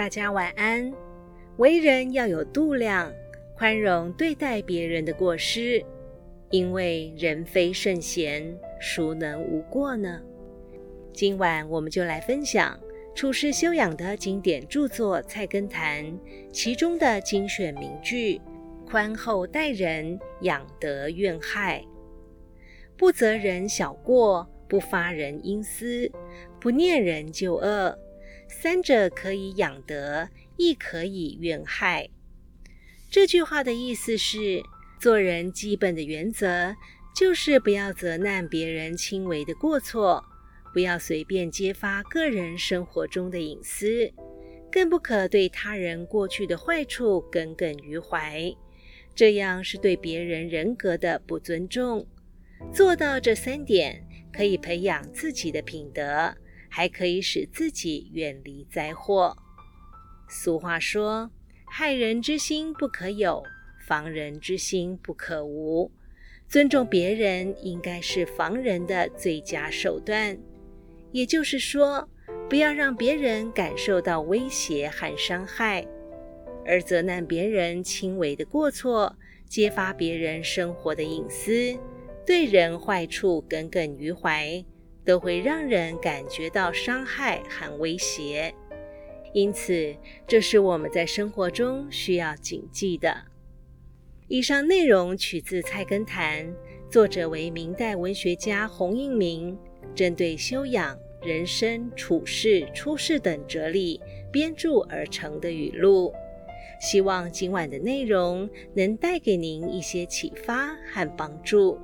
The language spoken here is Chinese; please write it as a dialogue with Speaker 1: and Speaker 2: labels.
Speaker 1: 大家晚安。为人要有度量，宽容对待别人的过失，因为人非圣贤，孰能无过呢？今晚我们就来分享处世修养的经典著作《菜根谭》其中的精选名句：宽厚待人，养德怨害；不责人小过，不发人阴私，不念人旧恶。三者可以养德，亦可以怨害。这句话的意思是，做人基本的原则就是不要责难别人轻微的过错，不要随便揭发个人生活中的隐私，更不可对他人过去的坏处耿耿于怀。这样是对别人人格的不尊重。做到这三点，可以培养自己的品德。还可以使自己远离灾祸。俗话说：“害人之心不可有，防人之心不可无。”尊重别人应该是防人的最佳手段。也就是说，不要让别人感受到威胁和伤害，而责难别人轻微的过错，揭发别人生活的隐私，对人坏处耿耿于怀。都会让人感觉到伤害和威胁，因此这是我们在生活中需要谨记的。以上内容取自《菜根谭》，作者为明代文学家洪应明，针对修养、人生处事、出世等哲理编著而成的语录。希望今晚的内容能带给您一些启发和帮助。